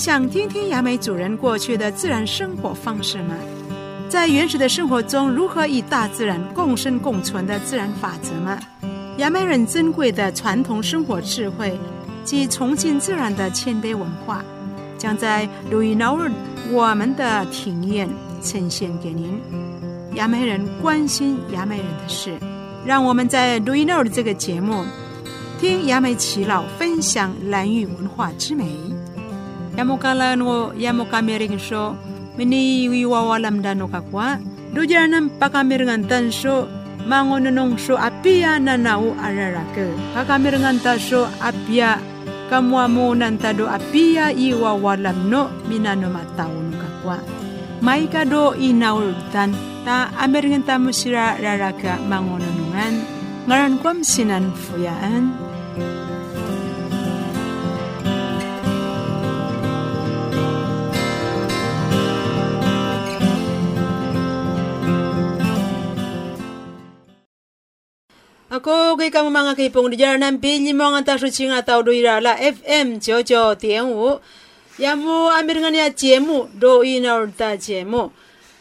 想听听雅美主人过去的自然生活方式吗？在原始的生活中，如何与大自然共生共存的自然法则吗？雅美人珍贵的传统生活智慧及崇敬自然的谦卑文化，将在路易闹日我们的庭院呈现给您。雅美人关心雅美人的事，让我们在路易闹的这个节目，听雅美耆老分享兰屿文化之美。yamukalano yamukameringsho mini wiwawalamdanoka kwa dujana mpakamirngantansho mangononongsho apia nanau ararake. Pakamirngantasho apia kamuamu kamuamunantado apia iwawalamno minano mataunuka kwa maika do inaultan ta amirngantamusira raraka mangononungan ngaran kwam sinan fuyaan ko kai kama manga kai pong dijara nam mo monga ta shu chinga tau do ira la FM chocho tien wu ya mu amir ngani ya chiemu do ina urta chiemu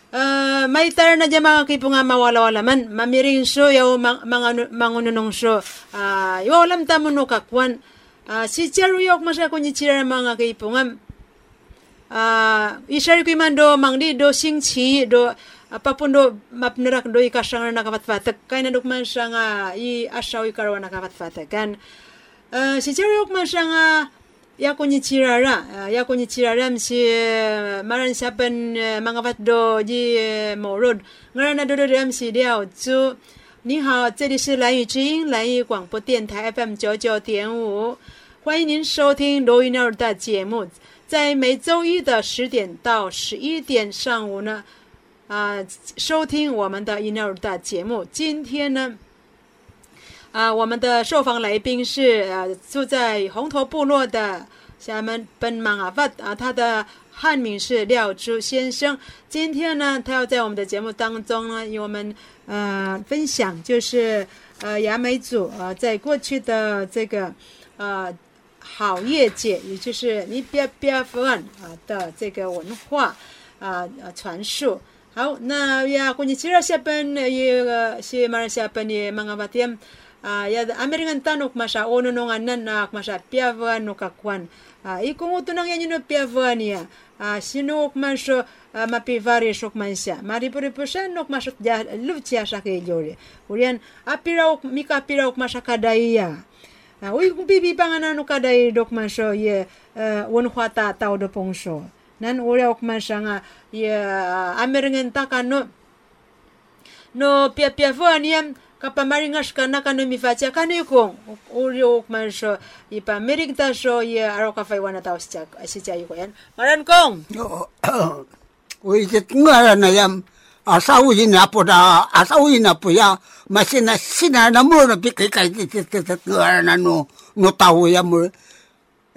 Uh, eh, may tar na dyan mga kipunga mawala-wala man. Mamiring so, yaw mga mangununong so. Ah, uh, yaw alam tamo no kakwan. Uh, ah, si Charo yaw masya ko ni Chira mga am Uh, ah, isari ko man do mangdi do sing chi do apapun do mapnerak do ika shangar na kapatfatak kay na dukman siya nga i ashaw ikarawa na kapatfatak kan uh, si Jerry man siya nga yako ni chirara yako ni chirara si maran siapan mangavat do ji morod ngara na do do ram si diao zu 你好，这里是蓝雨之音蓝雨广播电台 FM 九九点五，欢迎您收听罗伊尔的节目，在每周一的十点到十一点上午呢。啊，收听我们的 email 的节目。今天呢，啊，我们的受访来宾是呃住在红头部落的厦门本马阿发啊，他的汉名是廖珠先生。今天呢，他要在我们的节目当中呢，与我们呃分享，就是呃雅美族啊，在过去的这个呃好业界，也就是尼别别夫啊的这个文化啊呃传述。好，那 ya kunisira siapan ya, ya si mara siapan ya mangavatiam uh, ah, ya Amerikan tanuk masa oh, ono nong anan na masa piavan no kakuan uh, ikung utunang yanyu no piavan ya uh, ya. ah, sinuk maso uh, ah, mapivari sok mansia maripuri pusan nok maso ja luvcia sake jore urian apira ok mika apira ok masa kadaiya uh, ui kubibi panganan no kadai dok maso ye ya, uh, won tau do pongso nan ora ok masanga ya ameringen takano no pia pia vaniam kapamaringas kana kano mifatia ko. Uri ok masho ipa merigta so ya aro ka fai wana taus chak asicha yuko yan maran kong! Ui jet ngara na yam asau ina poda asau ina puya masina sina na mo na pikai kai jet ngara na no no tau ya mo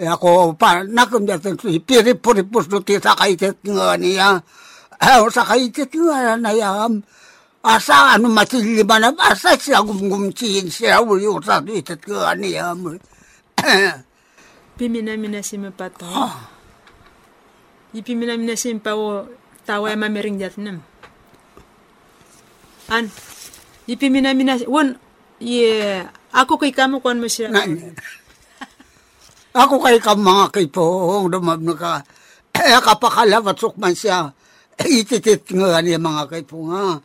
ako pa nakum ja tu piri puri pus tu ti sakai te ngani ya. Ha sakai te ngana na ya am. Asa anu mati lima na asa si agum gum chin si au yu sa tu te ngani ya mu pimina mina si me pato i pimina mina si pa o tawa ma mering jat nam. An. I pimina mina won ye ako kay kamu kon mo siya Ako kay ka mga kaipohong dumab na ka. Eh, kapakalabat sukman siya. Ititit nga niya mga kaipo nga.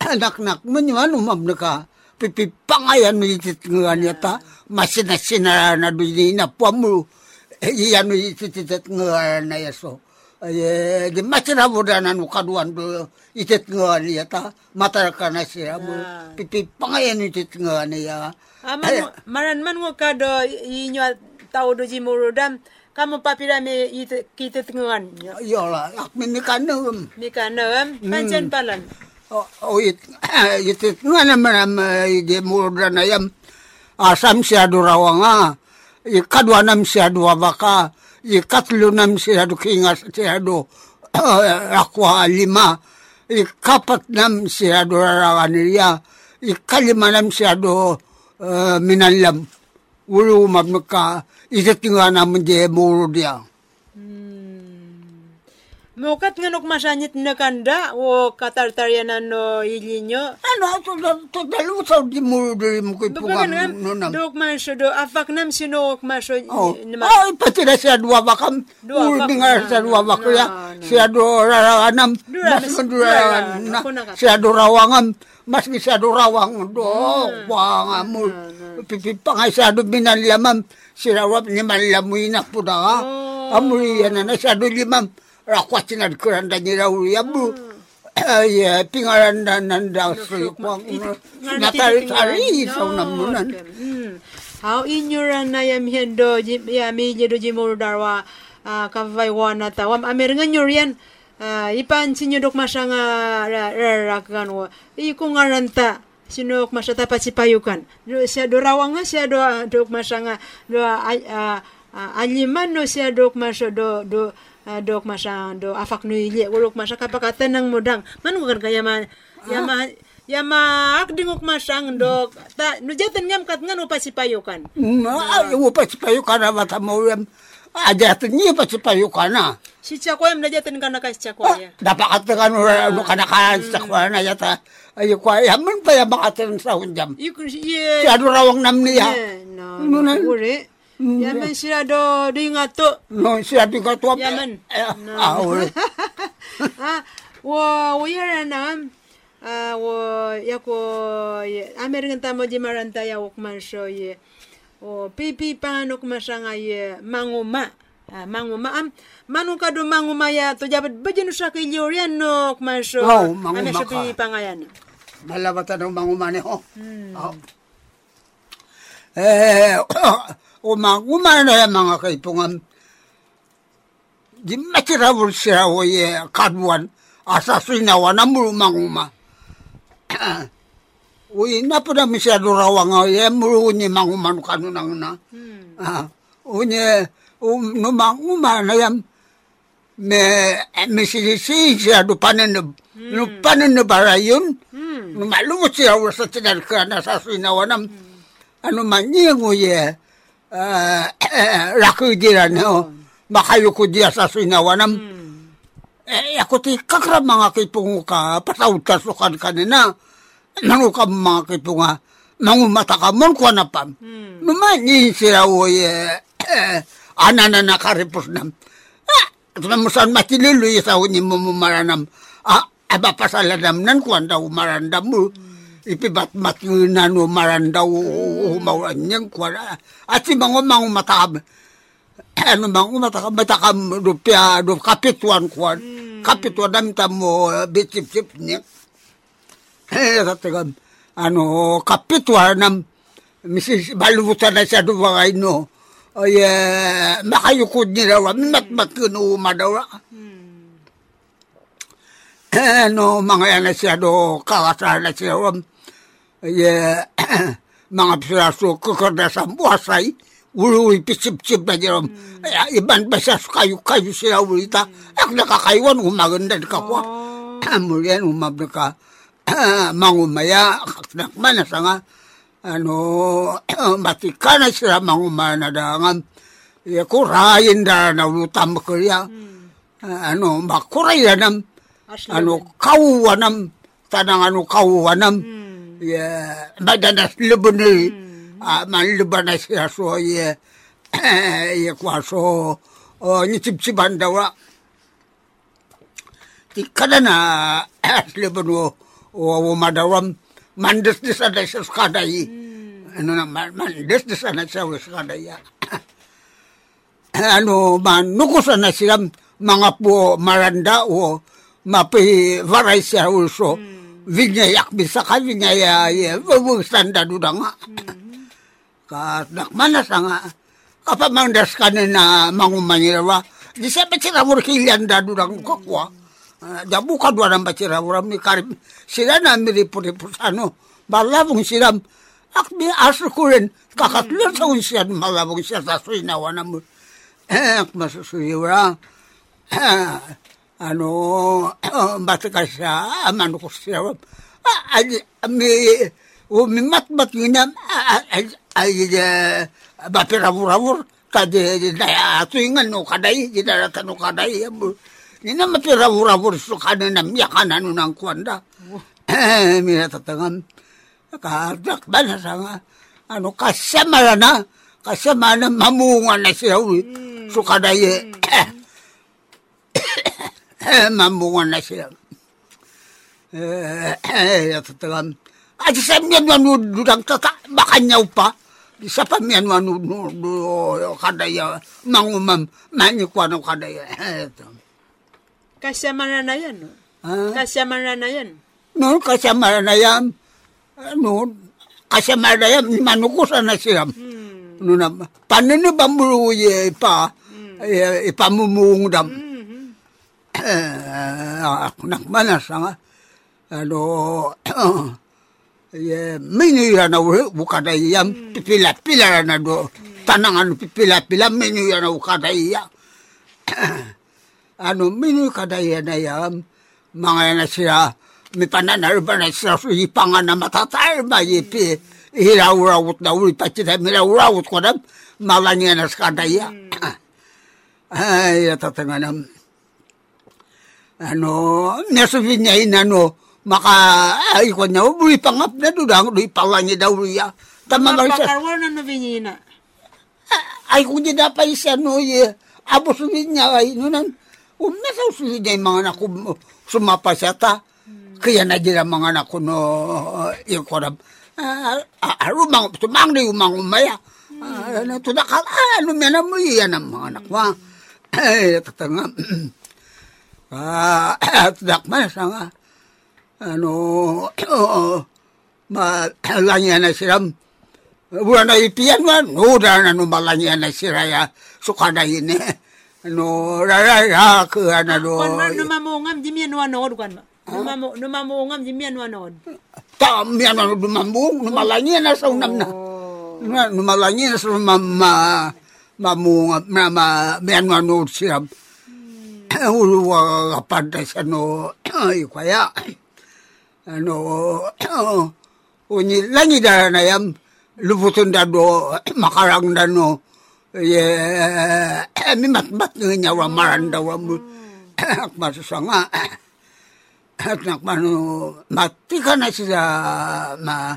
Anak-nak mo niya, umab na ka. Pipipangayan mo itit nga niya ta. Masinasinara na doon na puamu. Iyan mo ititit nga na yaso. Ay, di masinabuda na no kaduan do itit nga niya ta. Matar ka na siya mo. Pipipangayan itit nga niya. Maran man mo ka do inyo tau do jimurodam kamu papira me ite kite tengan ya. Lah ak mi kanum mi kanum pancen palan. Oh it ite ngana manam de murodam ayam. Asam sia durawanga i kadwa nam sia dua baka i katlu nam sia du kingas sia du akwa lima i kapat nam sia du rawaniriya i kalima nam sia du minalam ulu mabnuka isa tinga naman je muro dia. Hmm. Mukat nga nuk masanyit na kanda o katartaryanan no ilinyo. Ano, to to dalo sa di mo di mo koy Bukan pungam no kan nam. dok maso do afak nam sino maso Oh, ay pati na siya dua bakam. Dua Ul bak- bingar na, sa dua na, na, na. Siya do raranam. Mas dura, na. Siya do rawangam. Mas siya do rawang do. Hmm. Wang amul. Pipipangay siya do binalamam. Siya wap ni malamuy na po da. Oh. Amul yan na siya do limam. Rakwat sinad kuranda ni Raul Yabu. Ay, pingaran na nanda sa ikwang natari-tari sa unamunan. Hmm. How inyuran na yam hendo yami jedo jimur darwa ah, kavai wana ta wam amer nga nyurian ah, ipan sinyo dok masanga rarakan wa iku ngaranta sinok masata pasipayukan do siya do rawanga siya do do ah, ah, ah, aliman no siya dok maso do do dok masang do afak no ilye ulok masa kapakatan ng mudang man ko kan kaya ma yama yama akdingok masang dok. Ta no jatan ngam kat ngano pasipayukan. Na, iwo pa si payo ka na bata mo yan. Ajat niya pa si payo ka na. si chakoyam na jatan kana kas chakoya Dapat ka ano ano ka na ka sa kwa na yata. Ayo kwa yaman pa ya makatan sa unjam. iku ye Si ado rawang nam niya. no Ano na? ure yaman sila do do ingato No, si ado ka tuwa. Yaman. No. Ah, uli. ah wo wo yara na ah wo yako ye american tamo di maranta ya wok man show ye o pipi pano kumasanga ye mangoma Ah, mangoma am manu kado mangoma ya to jabat bajenu shaka iliorian no kumasho. Oh, amesha pi pangayana. Malabata no mangoma ne ho. Mm. oh. eh o mangoma no ya manga kai pongam di makira bul sira wo ye kadwan asasina wana mulu mangoma Uy, na po na misyado raw ang eh, ay mulu ni manguman kanu nang na. Hmm. Ah, unye um no manguman na yam me eh, me silisi siya do panen no hmm. panen na bara. Hmm. No siya wala tinan ka na sa sinawanam. Hmm. Ano man niya nguye ah eh, raku dira no. Hmm. Makayuko diya sa sinawanam. Hmm. Eh, ako ti kakra mga kipungo ka, pasautas ukan kanina. Hmm nanu ka ma ke tunga ka mon ko na pam hmm. no ma ni sira o eh, ye eh, anana na. Ka re nam ah, tuma musan mati lulu ye sa ni mo maranam a ah, aba pasala dam nan ko anda marandam bu hmm. ipi bat mati nanu maranda o hmm. mauran yang ko ah. ati mango mango mata ano bang umataka matakam do pia do kapituan kuan kapituan dam tamo bitip tip niya. Eh, あのー、カッペトワナム、ミシバルブタナシャドバガイノ、ay ano, uh, eh, makayukod nila wa matmat kinuuma daw hmm. Eh, ano mga yan siya do kawasana siya wa ay mga piraso kukurda sa buwasay uluwi pisip-sip na dyan hmm. ay ah, iban basas kayo kayo sila ulita ah. hmm. ak nakakaiwan umaganda ka kwa oh. muli yan umabda ka mangumaya kaknakman sa nga ano matikana sila mangumana da nga. Ya kurayin da na lutam ko ya hmm. ah, ano makurayanam ano kawuanam tanang ano kawuanam hmm. ya madanas lubunil hmm. ah, man lubanas ya so ya ya kwaso o nitipsiban dawa ah. tikada na lebanu o madaram mandes dis aday sa skadayi. Hmm. Ano na, mandes dis aday sa skadaya. ano, manukusan na sila mga po maranda o mapi varay siya also. Mm. Vinyayak bisaka, vinyayay, vumugsanda doon nga. Mm. Kat nakmanas nga. Kapamandas ka na na mangumanirawa, di sa pati na murkilian da doon ang kakwa. Mm. Jabu ka dua nang bacira uram ni karim. Sila na mi ripu ripu ano malabong sila. Ak mi asu kulen kakatlo sa unsian malabong siya sa suinawa na mo eh masusuyo ra ano bata ka siya ko siya ay mi mat mat yun ay ay bapira murawur kade daya tuingan no kadai jidara tanu kadai Ni na mapira-ura-ura so kanan na miyakan ano ng kwanda. Eh, mina tatangam. Kadak ba na sa nga. Ano, kasama na. Kasama na mamunga na siya. Mm. So kadaye. mamunga na siya. Eh, eh, tatangam. At sa miyan manududang tata, baka nyaw pa. Isa pa miyan manududo kadaya. Mangumam, manikwa ng kadaya. Ito. Kasama na na yan. No? Ah. Kasama na na yan. No, kasama na yan. Ano, kasama na yan, manukusan na siya. Hmm. No na, paano na ba mo ipa, eh, ipamumungdam? Mhm. Eh, ako nakmanas nga. Ano, eh, minira na uri, bukada iya, pipila-pila na do. Tanangan pipila-pila, minira na bukada iya. Ano, minu kada iya na yan, mga na siya, may pananarba na siya, so ipangan na matatar, mayipi, ihilawrawot na uri, pati na milawrawot ko na, malanya na sa kada iya. Ay, tatanganam. Ano, nasabi niya yun, ano, maka, ay, ko niya, uri pangap na doon, ang uri palanya daw uri ya. Tama ba siya? Mapakarwa na na vinyina. ay kung di na pa isa no ye abos niya ay no um nasa usulit niya yung mga anak ko sumapa siya ta kaya na dira mga anak ko no yung korab. Aro mga tumang na yung mga umaya. Ano to na ka ano may na mo yan ang mga anak mo ay tatanga ah tak man sa nga. Ano malanya na siram Buwan na ipiyan man, no, da na no malanya na siraya, sukada no ra ra ka na do no ma mo ngam ji mi no no do kan no ma mo no ma mo ngam ji mi no no ta mi no do ma mo no ma la ni na so nam na no ma la ni na so ma ma ma mo ma ma me no no si am u lu wa ga pa da sa no i kwa ya no o ni la ni da na yam lu putun da do makarang da no mi mat mat nya wa maran da wa mu ak ma sanga ak nak ma nu mat ti kana si da ma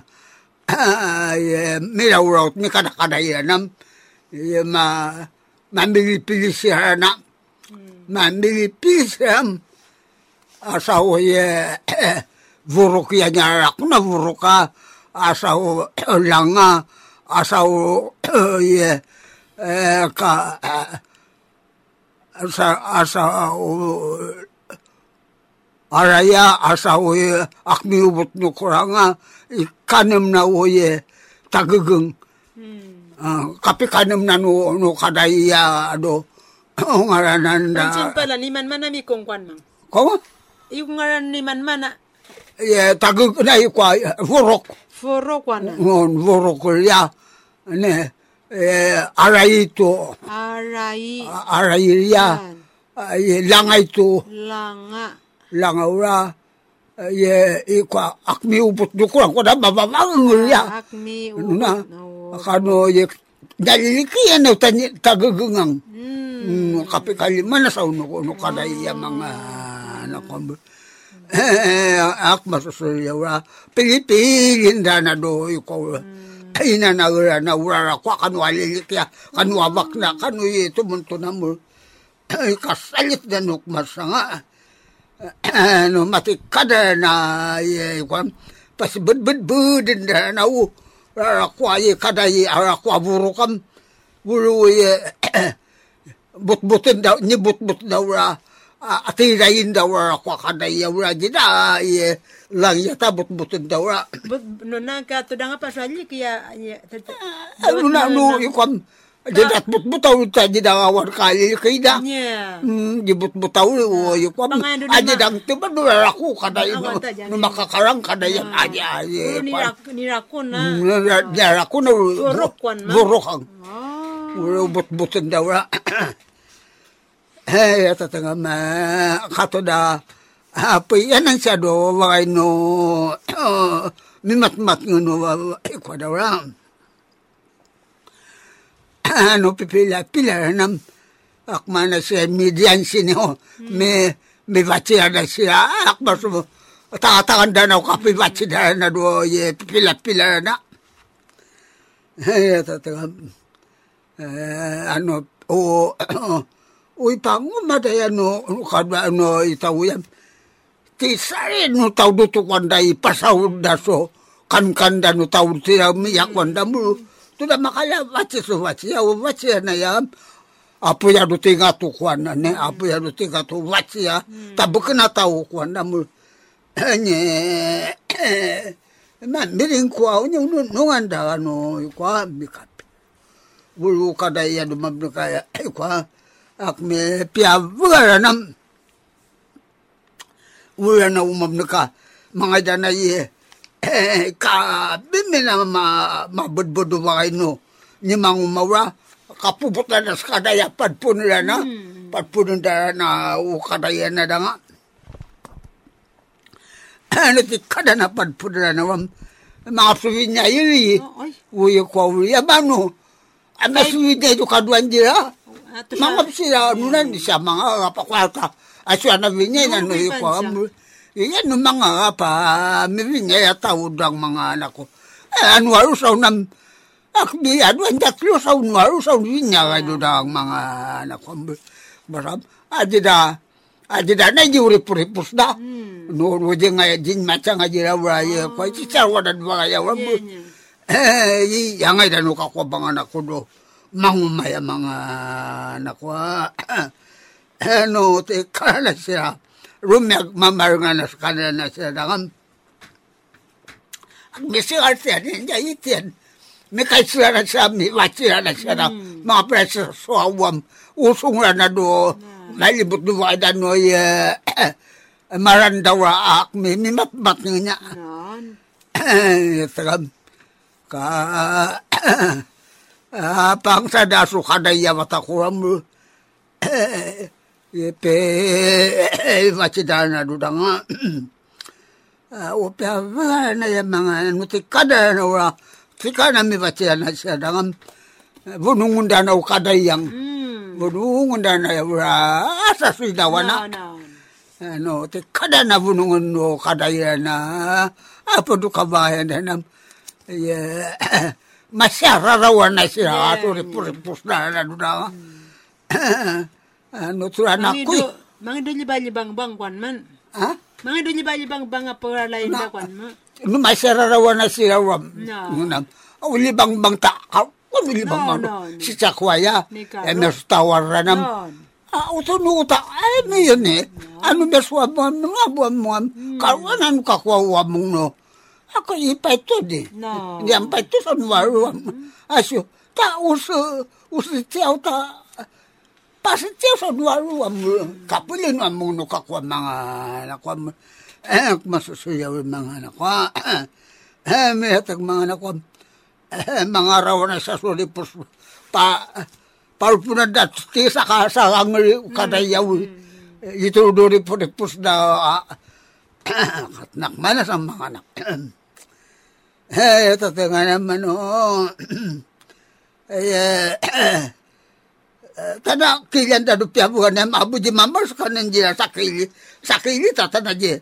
mi da ro mi kada kada ya nam ma ma mi pi si ha na ma mi pi si am asau ye vuruk ya nya rak na vuruka asau langa asau ye ka asa asau araya asau ye akmi ubut no kuranga ikanem na ye tagugeng kapi kanem na no no kadaya do ngaranan da pala ni man mana mi kong kwan mang. ko Yung ngaran ni man mana? Ye tagug na ikwa vurok foro kwan na. ngon vurok ya ne eh, aray ito. Aray. Aray iya. Ay, langa ito. Langa. Langa ura. Ay, eh, ikwa akmi upot dukurang. Kuna bababang iya. Akmi upot. na. Kano, dalilikian na oh. tagagangang. Hmm. hmm Kapi kalima na sa uno-uno kada iya ah. mga nakombo. Eh, eh, ak masusulyaw ra. Pilipilin da na do ikaw. Hmm ina na ura na ura ko kanu alilikya kanu abak na kanu ito munto na mo. Ay kasalit na nuk masanga. Ano matikada na ye kwan. Pasibud bud budin da na u rara kwa ye kada ye ara kwa burukam buru ye but-butin daw ni but-but daw ra atirayin daw ra kwa kada ye ra jida ye lang yata but-butin daw ra But no na ka to nga pa sa kaya ya. ano na no ikwan jida but-butaw ta jida awar kali kida. Nya. Di but-butaw o doon aja dang tiba do ra ko kada ye Awan ta dyan. no makakarang kada ye aja ye Puro ni Eh, えやたたがまあかとだあぽいやなんしゃどわいのみまつまつのわいこだらあのピピラピラな akma oh, ano, na siya median sinyo me me batia na siya akma sumo tatakan da na kapi batia na do ye pilat pila na. Eh tatakan eh, ano o o ipangu mada ya no kadwa no itawu ya ti sare no tau do to kwanda i pasau daso kan kan da no tau ti ya mi ya kwanda mu tu da makala bachi so bachi ya bachi na ya. Apu ya do tinga tu ne apu ya do tinga tu bachi ya tabu kena tau kwanda mu nye ma mirin kwa onye no no anda no kwa mikap bulu kada ya do mabnu kaya kwa ak me pia vugara nam. Wala na umam ka mga dana ye. Ka bimina ma mabudbudu ba no ni mang umawa kapuputan na skadaya padpun nila na. Padpun na na ukadaya na danga. Ano ti kada na padpun na na wam. Mga suwi niya yiri uye kwa uye abano ama ito kaduan jira mga sila, ano na siya, mga kapakwarta. Asya na binyan, ano yung pa. Yan yung mga pa, mibingay at tawad ang mga anak ko. Ano aro sa unang, akbi, ano ang tatlo sa unang aro sa unang ano na ang mga anak ko. Baram, adi na, adi na, na yung ripuripos na. No, wadi nga, din matya nga dira, wala, kwa, sisarwa na mga yawan. Eh, yangay na nukakwa bang anak ko do mangumaya mga anak ko ano te kala siya. Rumyak mamarunga na sa kanila na siya. Dangam ang misigal siya niya itiyan may kaisira na siya may wachira na siya na mga presa suawam usong na na do malibot do wa da no ye marandawa ak may mimatmat niya. Yan. Tagam ka ah, pang sa daso kadaya matakuram mo yepe machidana dudanga o pe na ya mga nuti kada na ora tika na mi bachana siya dangam bunungunda na kadayang Mm. bunungunda na ya ora asa sidawana No, no. ano, te kada na bunungan no kadaya na. Apo do kabayan na. Nam ye masyara rawan na siya Yeah, ato ripuripus na na do na ano tura na Mga kuy do, mga do libang bang kwan man. ha Mga do libang bang nga paglalay na kwan mo. no masyara rawan na siya ram No. nam uli bang bang ta uli bang No, bang no, no. si chakwaya Nika, e no. mes tawar nam Yan. Ah, uto no uta, ay, may yun eh. Ano ba suwa mo, mga buwan mo, karuan ano kakwawa mo no. Ako ipay to di. No. Yan pa ito sa nuwaruan. Asyo, ta uso, uso tiyaw ta, pasa tiyaw sa nuwaruan mo. Kapulin mo no kakwa mga anak ko. Eh, masusuyaw yung mga anak ko. Eh, may hatag mga anak ko. Eh, mga raw na sa sulipos pa parpunan dat ti sa ka sa angri kadayaw ito dori po pus na katnak mana sa mga anak ito nga naman o eh tada kilian da do piabuhan na mabu di mamar sa kanan jira sakili. Sakili tata je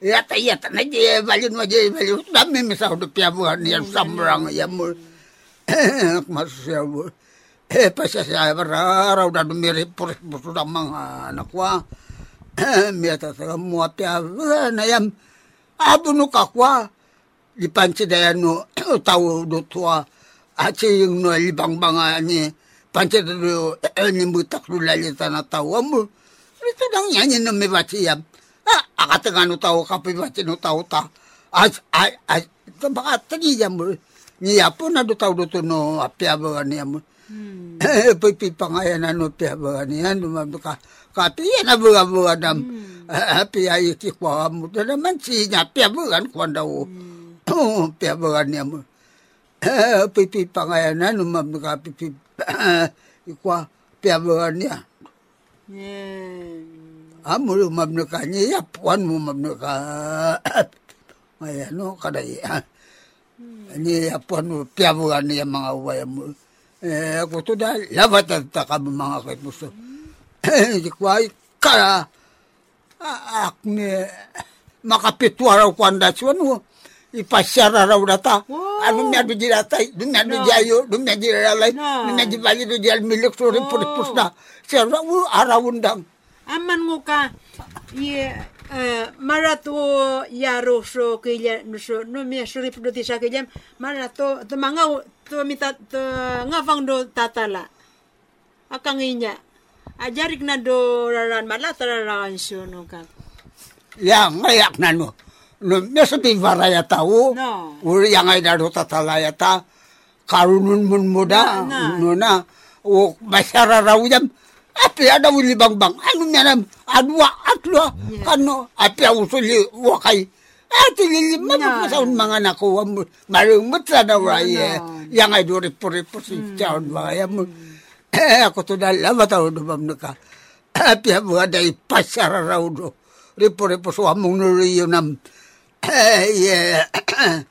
ya ta ya ta na je balin ma je balin dami mi sa do piabuhan ya samrang ya mo masusya mo eh pasya siya raw da dumiri puris buso ng mga anak wa miyata sa mo piabuhan na yam abo no lipan sida no tau do tua achi yung no libang banga ni panche do ni mutak lu lali tana tau amu. Itu dang nyanyi no me bachi ya akata kanu tau kapi bachi no tau ta. As as as tambah atani ya mu ni apa na do tau do tu no api apa ni amu. Hmm. Pipi pangayan ano api apa ni anu mam ka kapi ya na buga buga dam hmm. api ayi kikwa amu. Tanaman si nya api apa kan kwandau hmm. Oh piabagan niya mo eh pagpipangayan na lumabdo ka pipi ikwa piabagan niya Yeah. Amo lumabdo ka niya puan mo mabdo ka ayan no kaday niya puan mo piabagan niya mga uwaya mo eh ako to at taka mo mga kay puso Kuai kaya akme makapitwa raw kwanda chuan ipasyara raw data. Wow. Ano niya do jirata, dunya do No. jayo, dunya jiralay, No. dunya jibali do jal milik so rin puripus na. Siya raw arawundang. Aman ngo ka ye eh, marato yaro so kaya so no me so rip do tisa kaya marato to mga to mita to ngavang do tatala akang inya ajarik na do raran malata raran so no ka Ya, ngayak na no. No, meso ti varaya tao. No. Uri yang ay daro tatalaya ta. Karunun mun muda. Na, na. No na. O masyara raw yam. Api ada wili bang bang. Ano niya nam. Adwa atlo. Kano. Api usuli wakay. Ati lili Na. mabukasaun mga nakuha mo. Marumot sa na raya. no. Yang ay do ripo-ripo si Chaon mga mo. Eh, ako to dala mataw do bam naka. Api mo ada ipasara raw do. Ripo-ripo so among nuriyo nam. Eh, yeah.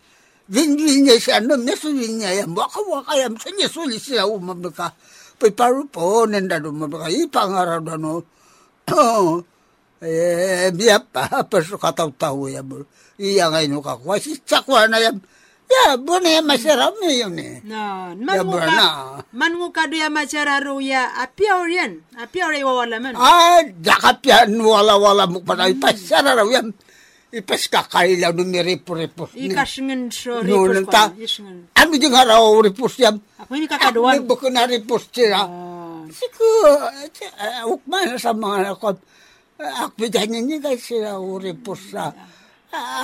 Vinvinya siya, no, neso vinya yam, waka waka yam, sa neso li siya umam naka. Pay paru po, nenda do mo naka, ipangaraw da no. Oh, eh, biya pa, paso kataw-taw yam. Iya ngay no kakwa, si chakwa na yam. Ya, bune yam masarap na yun eh. no Ya, man ngo bana. ka man ngo ka do ya machara ro ya apia orian apia ori wala man Ah, dakap yan, wala-wala mo pa na ipasara raw yan. ipas kakailaw nung ni ripos-ripos. Ikas ngan so ripos pa. Ano yung haraw ripos yam? Ako yung kakaduan. Ah. Eh, uh, eh, ako yung na oh, ripos siya. Siko, hukman sa mga nakot. Akbidan niya niya guys sila ripos sa.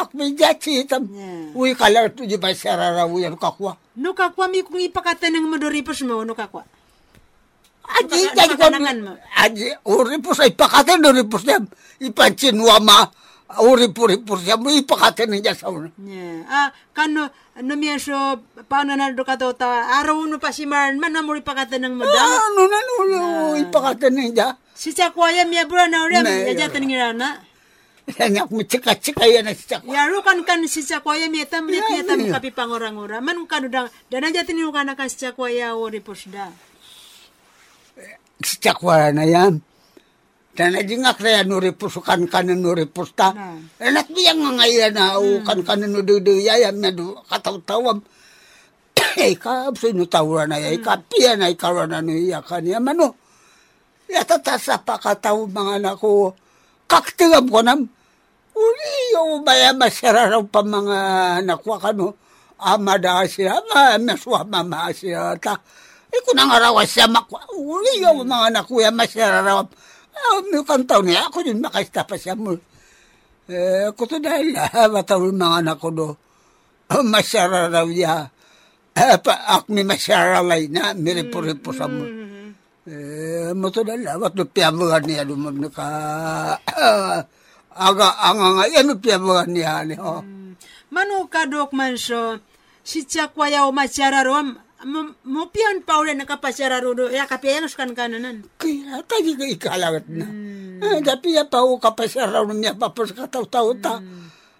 Akbidan siya tam. Uy kalar to di ba sararaw yan kakwa. No kakwa mi kung ipakatanang mo do ripos mo no kakwa. Adi, adi, adi, oh, adi, uripos ay pakatan, uripos niya, ipansinwa ma, Uripos yan mo ipakatan niya sa una. Yeah. Ah kano no mi so paano na do kato ta araw no pa si Maran man na mo mo da. Ano na nulo, ipakatan niya. Si chakwaya mi abura na ore Ne, ya jatan ngirana. Yan ako, chika-chika yan na siya. Yaro kan kan si chakwaya mi tam ni Yeah, tam kapi pangorang-ora. Man kano da dana jatan kana ka si chakwaya o ripos da. Siya na yan. Tana di nga kaya nuripus kan kanan nuripus ta. Na. Eh, Enak biya nga ngaya na oh, hmm. o kan kanan nududuyayam na do katawtawam. Ay ka, abso inutawra na ay hmm. ka, piya na ikawa na niya kaniya mano. Yatatasa pa kataw mga anak ko. Kaktigam ko nam. Uli yung baya masararaw pa mga anak ko kano. Ama da siya, ama maswa mama siya ta. Ay kunang araw siya makwa. Uli yung mga anak ko yan masararaw pa. May kantaw niya. Ako din makasta pa siya mo. Eh, ako to dahil ah, yung mga anak ko do. Masyara raw niya. Pa, ak mi masyara lay na. Miripo-ripo sa mo. Eh, mo to dahil ah, ba't piyamuhan niya na ka. Aga, anga nga, yan piyamuhan niya. ni, Oh. Manu kadok man so si chakwaya o machara ro mo pian paure na kapachara ro do ya kapiyang kan kananan. Kaya tayo ka ikalawat na. Ah, tapi ya pau kapasaraw niya papos kataw-taw ta.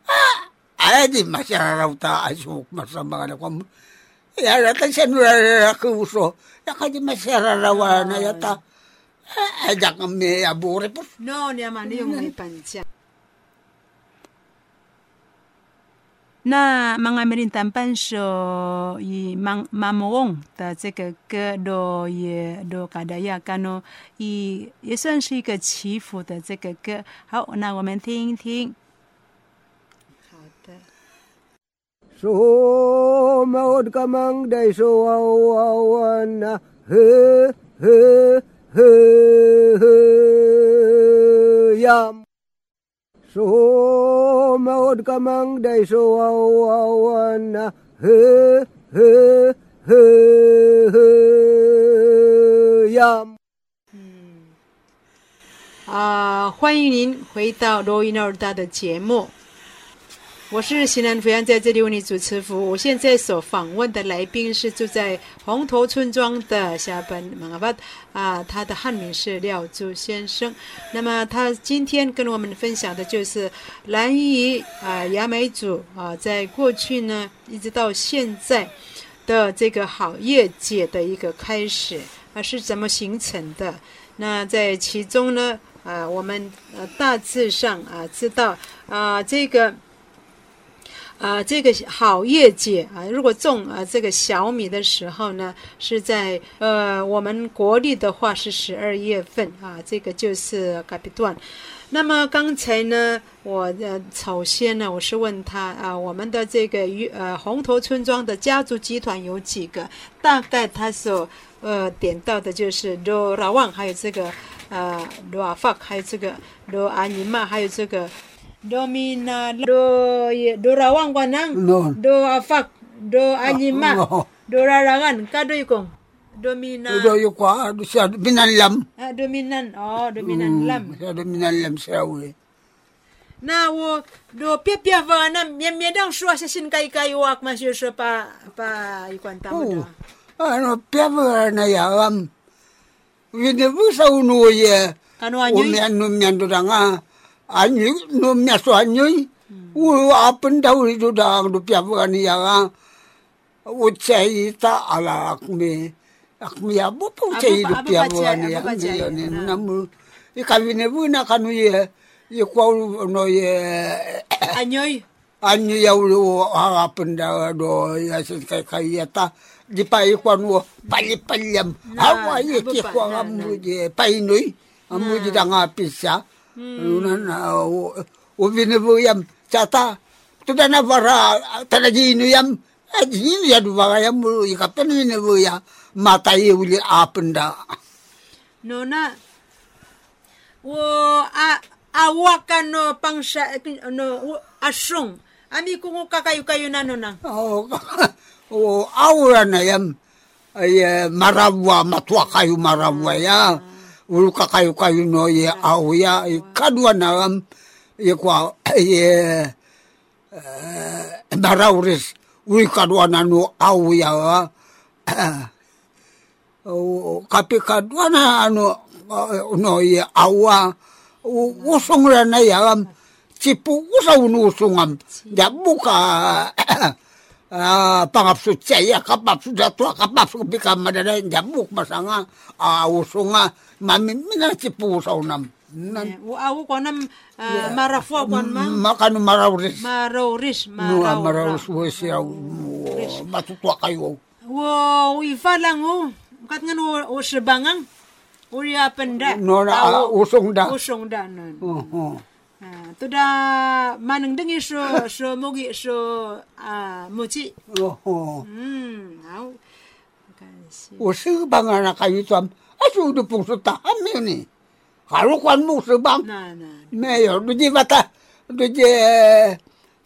Ah, ay di masaraw ta asuk masama na kom. Ya rata siya nurara ko uso. Ya ka di masaraw na yata. Ah, ay dak kami abure po. No, ni ama ni yung may pancha. 那 mga merintan panso i mang mamong 的这个歌都也都嘎达亚干哦，也也算是一个祈福的这个歌。好，那我们听一听。好的。So maod ka mang day so awawan na he he he he yam. so 啊、欢迎您回到罗伊诺尔达的节目。我是西南福阳，在这里为你主持服务。我现在所访问的来宾是住在红头村庄的下班马阿巴啊，他的汉名是廖柱先生。那么他今天跟我们分享的就是兰屿啊雅美族啊，在过去呢一直到现在的这个好业界的一个开始啊是怎么形成的？那在其中呢，啊，我们呃大致上啊知道啊这个。啊，这个好业节啊，如果种啊这个小米的时候呢，是在呃我们国历的话是十二月份啊，这个就是改比段。那么刚才呢，我呃首先呢，我是问他啊，我们的这个呃红头村庄的家族集团有几个？大概他所呃点到的就是罗拉旺，还有这个呃罗阿法，还有这个罗阿尼玛，还有这个。Domina do do rawang kwanang No. do afak do anyima no. do rarangan kado ikong domina Ito yung kwa, siya binanlam. ah, dominan oh dominan lam Siya binanlam siya uli. na wo do pia pia va na mie mie dang shua sa sin kai kai wak ma shi shi pa pa ikwan ta Oh, ano, piyabara na yawam. Winibu sa uno ye. kanu anyu Umian numian do ani no mia so ani u apen dau itu dah lu pia bukan ya kan u cai ta ala akme akme ya bu tu cai lu pia bukan ya kan namu ikawi ne bu na kanu ye ye kwau no ye anyoi anyu ya ulu apen dau do ya sekai kai ya ta? Di pai kwan wo pali paliam awa ye ki kwa amu je pai noi amu je danga pisa Lunan na ubinibu yam cata tuda na para tanajinu yam eh, ajinu ya dubaga yam bulu ikapten ubinibu ya matai uli apenda. Nona, wo a awaka no pangsha no asung ami kung kakayo kayo na nona. Oh, oh awra na yam ay eh, marawa matwa kayo marawa ya. Ah. Ulu ka kayo kayo no ye au ya ay kadwa na yam ye kwa ye eh, marawris ulu kadwa na no au ya o kapi kadwa na ano uh, no ye awa usong ra na yam cipu usa unu usungam. Ya buka ah pangapsu caya kapapsu datua kapapsu bika madada jambuk masanga ah usunga mami mina cipu usa unam nan wo awu konam ah, marafo kon ma? marawris marauris. No marau marawris wes ya matutua kayo wo ifa lang o kat ngan wo wo sebangang uri apenda no na ah, usung da. usong da non oh oh Ah, tu da maneng dengi so so mogi so ah mochi oh oh hmm au kasi 我是帮啊那个一转，啊，就都不是打没有呢，还是关木是帮。 na na 没有，如今把他，如今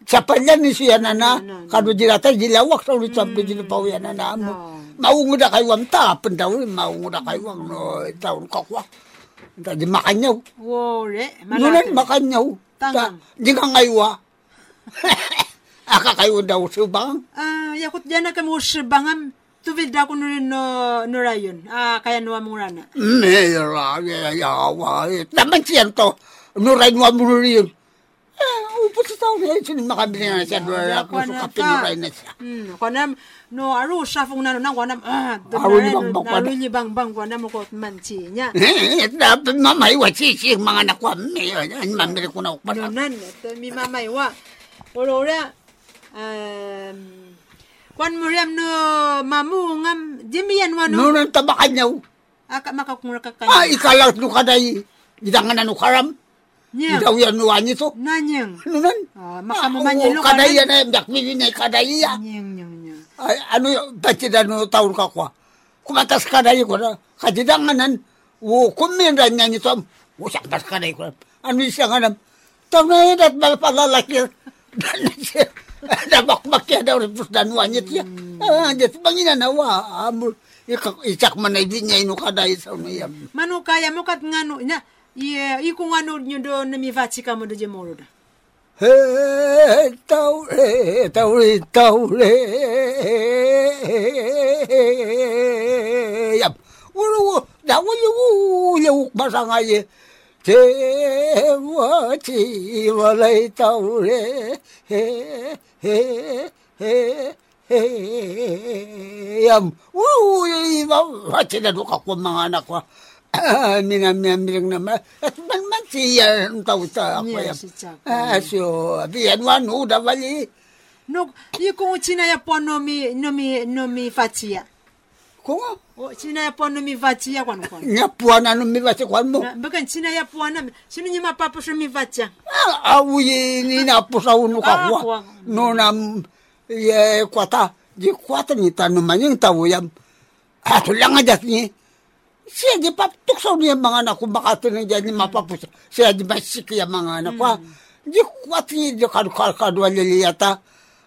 Sapanya ni siya na na, kado jila ta jila wak sa ulit sabi jila pa uyan na na mo. Maungo da kayo ang tapan daw, maungo da kayo ang no, taon Ta di makanyaw. Wore. Nunan makanyaw. Ta di ka ngaywa. Aka kayo daw subang. Ah, yakot diyan na kamo subangam. Tuvid ako no no no rayon. Ah, kaya no amurana. Mera, yawa. Naman siyan to. No rayon mo amuro. 不知道嘞，就那还没人家说，不是他别人来那嗯，可能那阿如沙峰那那我那啊，阿如你帮帮，阿如你帮帮，我那么个蛮钱呀。哎，那妈妈我去去，妈那我没有，你妈没得过那我。那那，你妈妈我，我罗了，嗯。Wan mo rem no mamu ngam jimian wanu. No nang tabakan niyo. Aka makakumura ka kayo. Ay, ikalat no kaday. Gidangan na no karam. Nya, Idaw yan no anyo to. nanyang. Nunan. Ah, makamuman niya no Kaday kanan. yan eh, yak mili na kaday ya. Nyang, nyang, nyang. Ay, ano yung batida no taon ka kwa. Kumatas ka na ko na. Kadidanganan. Wo kuminran niya nito. Wo saktas ka na ko. Ano yung siya nga nam. Taon na yun at malapalalaki. Nabakbak kaya daw rin danuan niya tiya. Ah, jet bangina na wa. Amul. Ikak man na hindi niya ino kaday sa unayam. Manu kaya mo kat ngano, nya, iya, iku ngano nyo do namivatsi ka mo do jemoro da. Hey, taule, taule, taule. Yap. Ulu, dawo yu, yu masangaye. Te wa chi wa lai taule. He, he, he, he. Yam. Ulu, yu, wa chi na duka ko mga anak ko. Minamiyamiring naman. At man man siya ang tauta ako Chak. Ah, so, biyan wanu da wali. No, i kung china ya po no mi no mi no mi fatia. Kung O china ya po no mi fatia kwan kwan. nyapuan ano mi ba si kwan mo? Na bagan china ya po na sino ni mapapa so mi fatia. Ah, awi ni na po sa uno Ah, ka kuwa. No nam ye kwata. Di kwata ni tanong man yung tawo yam. Ato lang nga dat ni. Siya di pa tuksaw niya mga anak ko na dyan ni mapapus. Siya di masik yung mga anak ko. Di kwata ni di kadukar kadwa liliyata.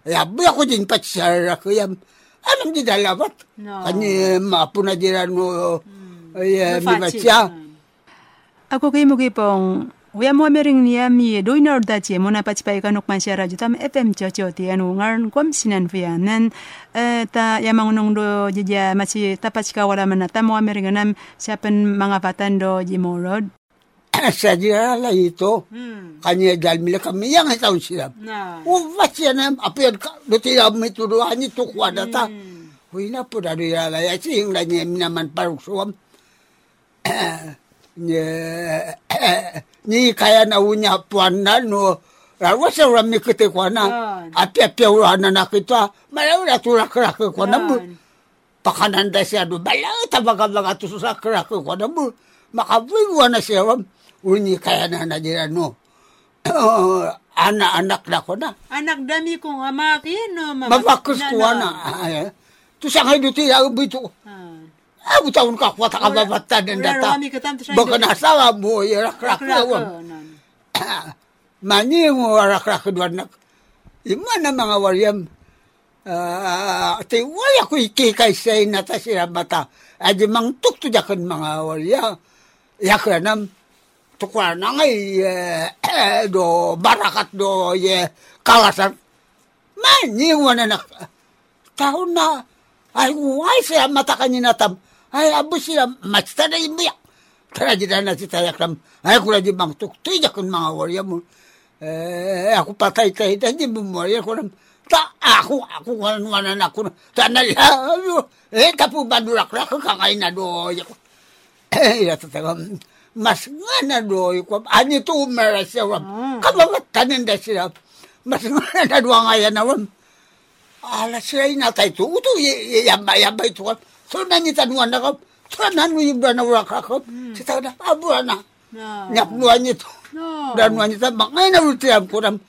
Ya, buya ko din pa siya ko yam. Anong di dalabat? No. Kani mapuna diran mo. Ay, No mi ba siya? Ako kay mo pong Mering niya mi doi na orda che mo na pachipai ka nukman siya radyo tam FM cho cho ti anu ngar kwam sinan fuya nan ta yamang nung do machi ta pachika wala man na ta mo mering nam siapen mga batan do jimo road. Sa dira la ito. Kanya dal mila kami yang taon sila. Na. Uvat siya na apir ka. Luti na may turuan ni tukwa data. Hmm. Huy na po dado yala ya sing la niya minaman parang suwam. Ni kaya na unya puan na no. Rawa sa rami kete kwa na. Yan. Api api ura na nakita. Malaw na tulak rak kwa na mo. Yan. Pakananda siya do. Balaw tabaga baga tususak rak kwa na mo. Makabuwa na siya ram. Uni kaya na na dira no. Anak-anak na ko na. Anak dami kong amakin no. Mabakus ko na. Ay, Tu sa ngay duti ya bito. Ah. Abu taon ka kwata ka babata den Wala data. sa Baka nasawa mo rak rak awam. oh. Mani mo rak rak duan nak. Ima na mga waryam. Ah, te wala ko iki kay say na ta sila mata. Adi mang tuk tu jakan mga warya. Yakranam tukwa na ngay eh, do barakat do ye kalasan. Mani mo na nak. Taon na. Ay, why siya mata kanina tam. Matsta na imiyak. Tara di na si tayak tam. Ay, kula di bang tuktoy jakon mga warya mo. Eh, ako patay tayo, di mo warya ko nam. Ta, ako, ako, wanan ako. Ta, nalayo. Eh, tapo badurak-rak, kakay na do. Eh, ito tayo. Mas nga na do. Ani to umera siya. Ah. Kababatanin da siya. Mas nga na do nga yan na. Ala siya inatay to. Uto, yamba, yamba ito. So, nanitanuan na ka. So, nanu yung ba na wak ako. Si tayo na, abura na. No. Nyapnuan niyo to. Dan wanita makay na rutiam kuram.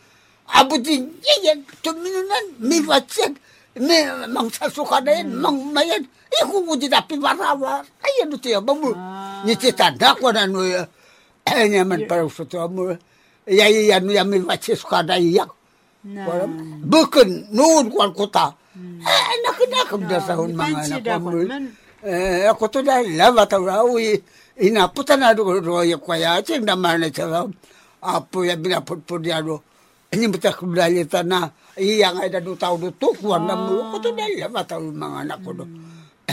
Abutin yan, tuminunan, mi vatsan, mi mang sasuka na yan, mang mayan. Iku mo din api warawar. Ayan ito yan, bamu. Ni titanda ko na no, eh, naman parang sa to mo. Yay, yan, yan, mi vatsan suka na. No. Waram, bukan, noon kwan kuta. Eh, nakinakam na sa hun mga da man. Eh, ako to dahil lava tawraw, inaputan na doon roya kwaya, ching naman na siya apo ya binaputpud ya do. Ini betul kudalita na iyang ay dadu tao do tukwan na mo. Ako to dahil lava taw mga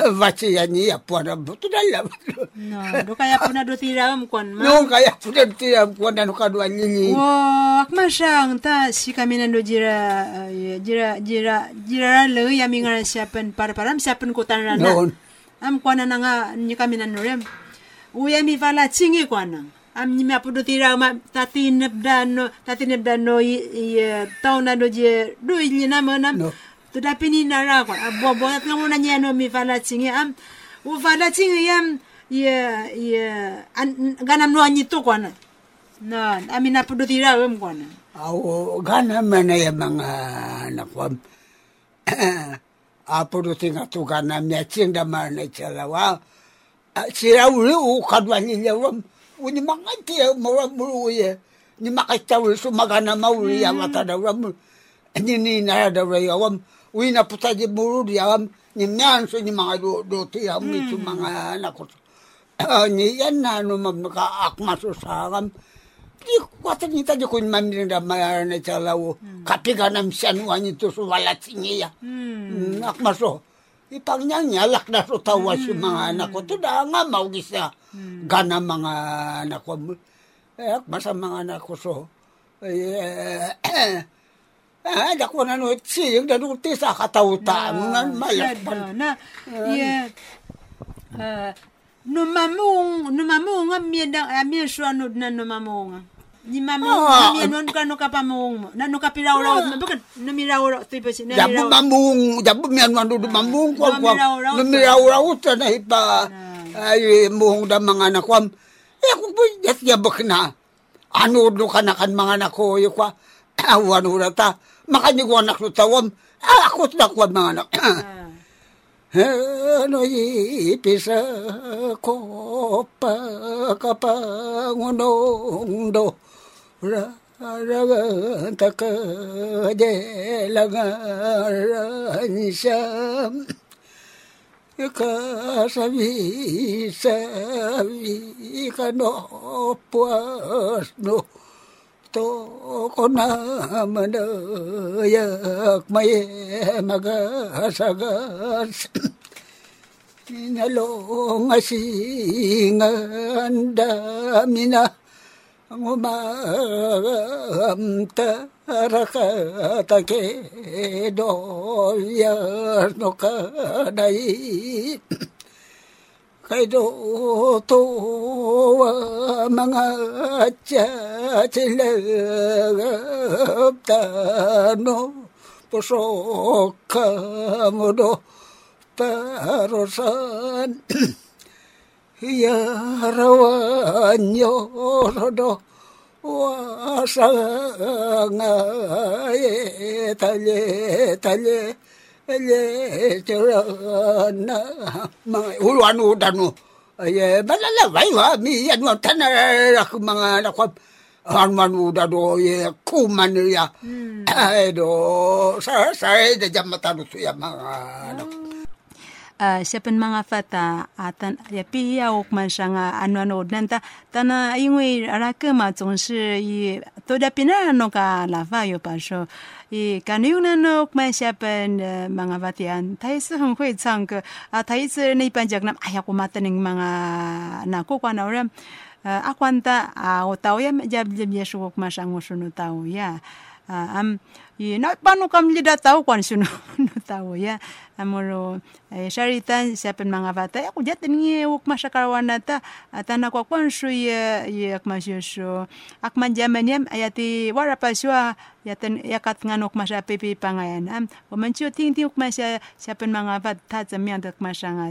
ko do. Vasi ya niya po na mo. To dahil lava. No, do kaya po na do tiram kwan ma. No, kaya po na tiyam po na nukadwa nini. Wo, akma siyang ta si kami nando jira uh, jira jira jira lo yami nga siapen para param siapen ko tan rana. Noon. Am kwana na nga ni kami nando rem. Uya mi vala chingi kwana. Am ni ma pudo tira ma tatinep dano tatinep dano i, i do je do ni na mo nam. No. Tu da pini na ra kwa. Abo bo at nga na no mi vala chingi am. U vala chingi yam ye ye an ganam no anyi to kwana. Na, amin na pudo tira em kwana. Awo, gana man na yung mga anak ko. Apo do tinga to gana miya ching da man na chalawa. Sira uli u kadwa nila wam. Uni mga tiya mura muru ye. Ni makitaw sumagana mauli ya mata da wam. Ni ni na da wam. Ui na puta di muru di wam. Ni miyan so ni mga do do tiya mi su mga anak ko. Ni yan na no mamaka akma so sagam. Di kwata ni tadi kun mamir da mayar na chalawo. Kapiga nam siyan wani to so walat niya. Hmm. Mm, akmaso. Ipang niya nyalak na so tawa si mga anak ko. Ito na nga maugis na. Gana mga anak ko. Eh, akmasa mga anak ko so. Eh, ha da ko na no chi yung da no ti sa ka tau ta na ma ya na ye no mamung no mamung am mi da am mi shwa no na no mamung ni mamung mi no ka no ka pamung na no ka pirau ra no ka no mi rau ra ti pe si na ya bu mamung ya bu mi an no mamung ko ko no mi rau ra ut na hi pa ay muhong da mga anak ko ya ko bu ya ya bakna ano do kanakan mga anak ko yo ko awan urata anak no tawam. Ah, ako na kwa mga anak. Ano ipisa ko pa kapangunong do Raragan takadelangaran siyam Kasabi sabi ka no puas no con mình ơi mày mà sa ga na lo nga si nga da mina nguma amta raka ta ke do ya no ka dai 도망하자 질레없다노 부속함으로 바로산 여러원 여러로 와상하에 달려 달려 ye na uluan udan mo ye balala vai wa mi yan mo tana rak mga nakwap han man ah, uda anu, anu, do ye kuman ya do sa sa de jamata do ya mga nakwap uh, siya pan mga fata atan ya piya ukman siya nga ano ano nanta tana ah, ingwe araka ma zong shi i to da pina no ka la fa yo pa sho. he can you not know my and man 他也是很会唱歌。啊他也是那一半讲那哎呀我妈的那个忙啊那过关了我说呃阿欢的啊我导演嘛家里面是我马上我说你导演 am i na pano kam lida tau kwan sunu no tau ya. Amoro eh, syaritan siapa mga bata ya ko jatin ngi uk masakarawan nata atana kwa kwan su ya ya akmasyo akman jaman yam ayati wara paswa yaten yakat nganok masya pipi pangayan am chu ting ting uk masya siapa mga bata zamian dak masya nga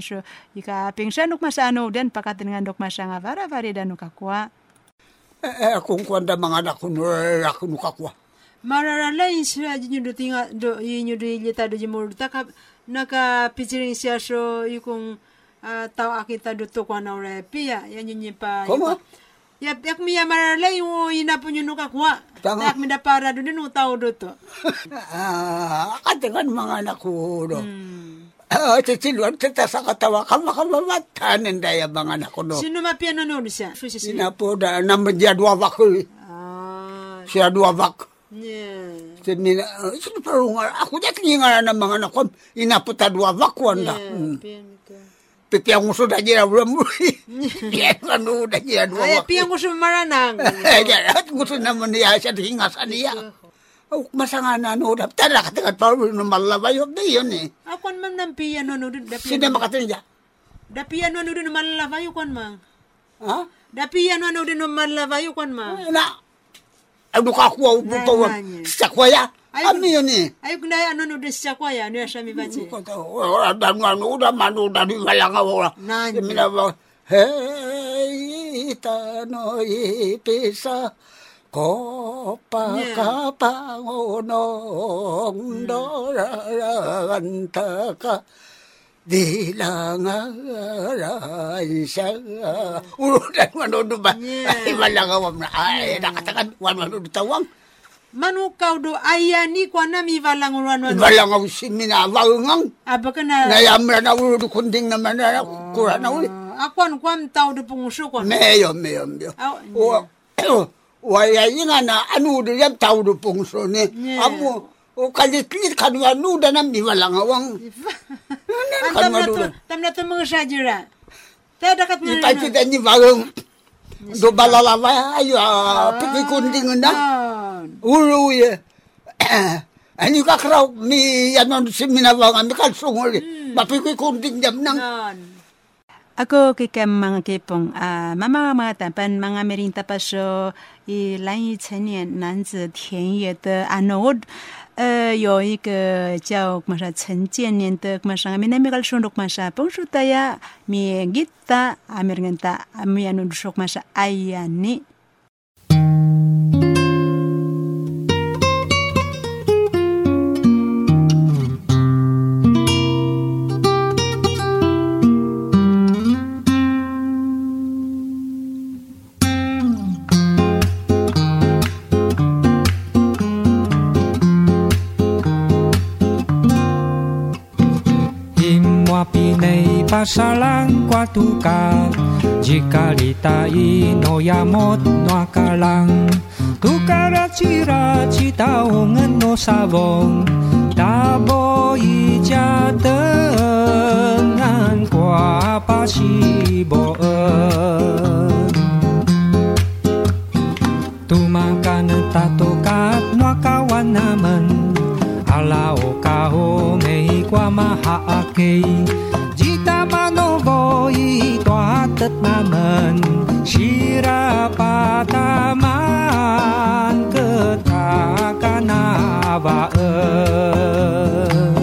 so ika pingshan uk masya no dan pakatin ngandok masya nga vara vari dan eh kung kwanda mga anak ko ako nukakwa mararalai sira jinyu tinga do yinyu do yita do jimur taka naka pichiring sia so yukung uh, tau akita do to kwa na ore pia ya nyinyi pa Komo? ya yak mi ya mararalai wo ina punyu nuka Tama. yak mi da para do nu tau do to ah katingan mga anak ko do Ah, titiluan kita sa katawa kama kamamatanin daya mga anak ko do sino ma piano no siya. Sina po da naman dia dua wakil ah. Siya dua wak yeah Semina, sino parang ako dyan tingingaran ng mga anak ko, inaputa dua wak wanda. yeah ka Pipi ang uso da niya ulam mo. Kaya ano da niya dua ay wak. piang sa maranang at gusto naman niya siya tingasan niya. Oh, masanga na no, da tara katagat pa ng malabay yun yun eh. akon man ng piano no do da Sino makatin niya? da piano no do malalabayo kon mang Ha? Da piano ano din naman lavayo kon ma. Na, ano ka kuwa uputo Na- na- sa kwaya? Ay, Ami yun eh. Ay kung na ano no siya kwa ya, ano siya mi bache. Ora dan anu da manu da di malanga ora. Nanya. Mina ba hey tano ipisa có pa ka pa ngô nong đó ra ra anh ta ka đi là ngã ra sa ulu dan mano du ba ai malang awam na ai nakatakan wan mano du tawang manu kau do ayani kwa na mi valang wan wan valang aw simina wangang abakana na yamra na ulu du kunding na mana kurana uli akwan kwam tau du pungusu kwa meyo meyo meyo waya inga na anu de yam tau du pungso ne amu oh, o kalit lit kanu anu da nam ni walang awang kanu anu tam na to mga sajira ta da kat ni ta ti da ni walong do balalawa ayo ah, piki kunding ah, na ulu ye ani ka kraw mi yanon simina wang mi kal sungol mapiki kunding jam nang. Ako kikam mga kipong, uh, ah, mama mga tampan, mga merinta pa siya, 一难以成年男子田野的啊，我呃有一个叫么说陈建林的么说，我们那边个说的么说，彭水大爷，米给大，阿米人大，阿米人读什么说，哎呀你。Pinay pasalang kwa tukar Jika litai no yamot no akalang Tukara cira citaungan no sabong Tabo ija dengan kwa pasiboen Tumakan tatokat no kawan naman Alao kaho mei kwa mahaake い toată mamăn și rapata man că ta canava în.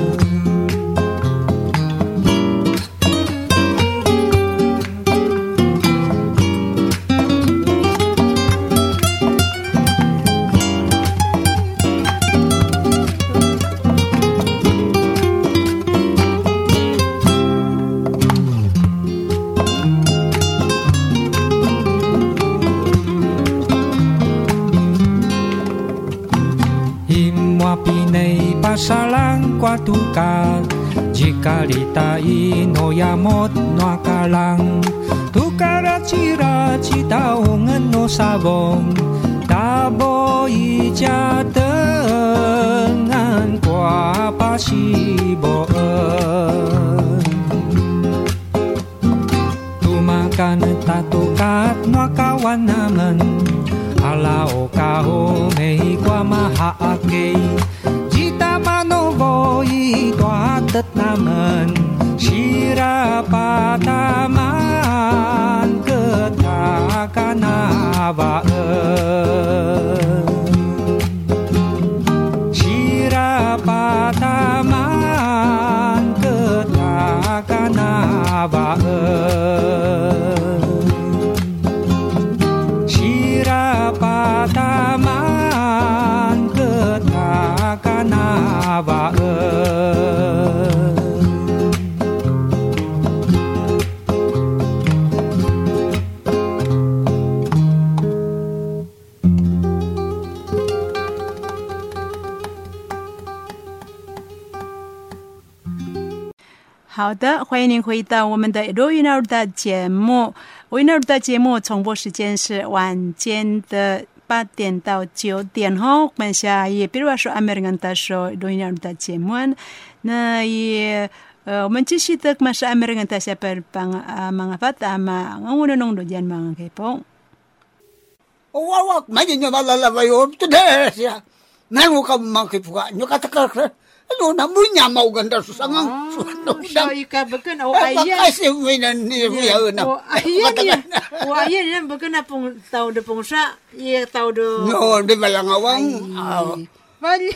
とかじかりたいのやもわからんとからちらちたおがんのさぼんたぼいちゃてん qua pa si bo tu makan ta Tumakan tatukat no kawan naman Alao kao mei kwa maha akei 我一段的难门，心如怕打马。好的，欢迎您回到我们的 r o y n 的节目。r o y n 的节目重播时间是晚间的八点到九点哈。我们下也，比如说 American 说 r o y n 的节目，那也呃，我们继续的嘛是 American 帮啊忙啊发达嘛，我们的弄路间忙开帮。我我买点牛马来来喂，我不得是啊，那我干嘛去不干？你干这个？Ano na mo ah, eh, niya mau ganda susangang ah, suano siya. Ay ka baga na o ayan. Kasi mo na niya na. Ayan niya. O ayan niya baga na pong tao do pong siya. Iya tao do. No, di balang awang. Bali.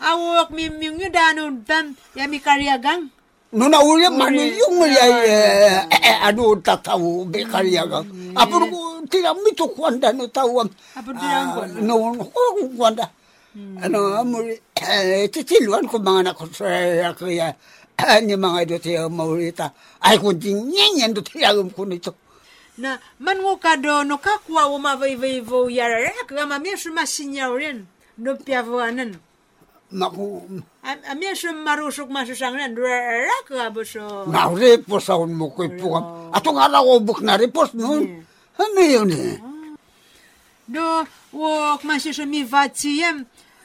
Awak mi mi ngi danu tam ya mi karyagang. No na uli man yung mo ya eh, eh, eh ano tatawo be karyagang. Apo ko tinamito kwanda ah, no tawang. Apo tinamko. No ko kwanda. Ano amuri titiluan ko mga nako sa kaya ni mga do tiya maurita. Ay kun ting nyen do tiya ko nito. Na man ngo kado no kakwa wo ma vai vai vo yara ka ma mi shuma sinyauren. No piavoanan. Maku A mi shum marusuk masusangnan ra ka bo so. na repos ako mo ko ipukam. Ato nga ako buk na repos noon. Ano yun eh? Do wo masisho mi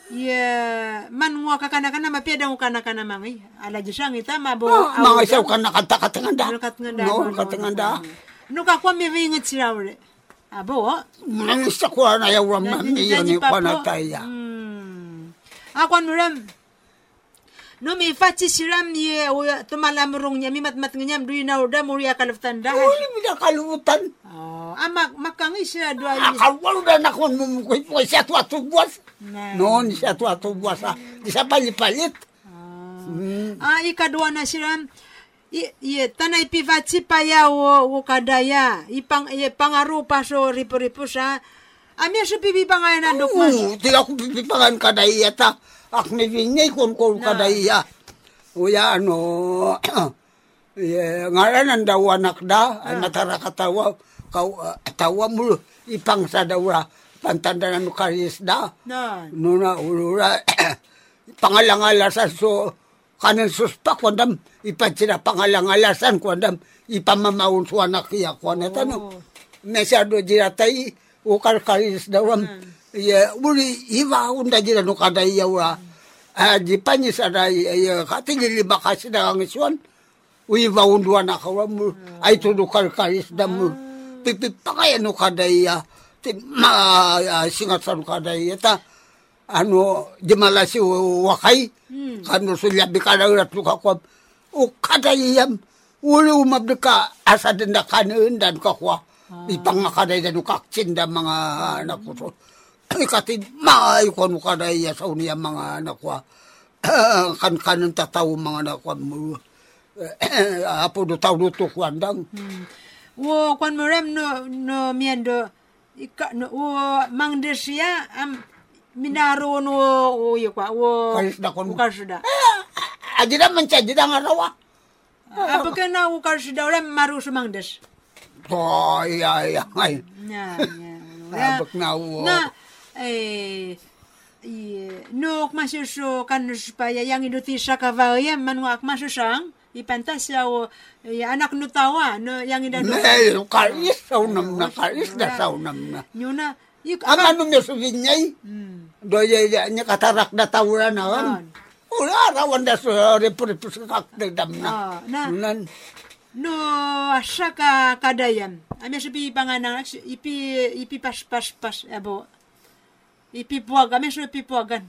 vatiem ye man ngo kakana-kana mapeda ngo kana-kana mangi. Ala jisang ita mabo. Ah, Mga isaw ka nakatakatanganda. Nakatanganda. No, nakatanganda. No kakwa mi vingat sirawre. Abo. Mga isa ko na yaw mami yun yung panataya. Hmm. Akwan muram. no mi faci siram ye o tumalam rong nya mi mat mat ngam du ina udah muri akalaftan dah Uli mina kalutan. oh ama makangi siya do ay Akal udah nak mo mo ko siya tu atu buas. Na Non siya tu atu buas ah. Di sa palit-palit. Hmm. ah ikadua na siram i ye tanay pivaci pa ya o o kadaya ipang ye pangaru pa so ripu-ripu sa ami sa pipi pangay na dokman Oo, tila ko pipipangan kada iya ta. Ak ni vinyay kon kon kada iya. Uya ano, ye, ngaranan daw anak da, natara katawa, kau uh, tawa mo ipang sa dawra, pantanda na nukaris da. Ano na. Nuna ulura. pangalangalasan so kanan suspa kwandam ipan sina pangalangalasan kwandam ipamamaun suwa na kiya kwana tano. Mesado jiratay ukar karis dawam. Um, ya, uli iba unda jira nukada iya ura. Ah, di panis ada iya katigili bakasi na kangisuan. Uiba undua na kawam. Um, ay tudukar karis damu. Um, ah. Pipipakaya nukada iya. Kar karis damu. Pipi pakaya no kada iya. Ti ma ah, singat sa no kada iya ta. Ano, di malasi wakay. Kano sulya bikara urat luka kwa. O kada iyam. Uli umabdi ka asa din na kanin dan kakwa. Ipangakaday na nukaksin da mga anak ko. So, ikati maay ano kada iya sa uniya mga anak kan kanan tataw mga anak ko mo. Apo do tao do to kwandang. wo kwan merem no no miendo ika no wo mang desia am minaro no wo ye kwa wo Karisda kon mo. karsda Ajida mancaji da nga rawa. apa kana wo karsda ora maru so mang des To iya iya ay. nya nya Abak na wo. na eh Iya, no masih so kan supaya yang itu tisa kavaya man wak masuk sang ipantas ya o ya anak nu tawa no yang ida do Ne, karis sa unam na karis da sa unam na. nyuna yuk Ang ano niya subinyay. Hmm. Do ya ya nya katarak da tawra na. Ah. Ula rawan da report sa kakte dam na. Na Nan. no asa ka kadayam ami sabi panganang ipi ipi pas pas pas abo ipi puag ami so ipi puagan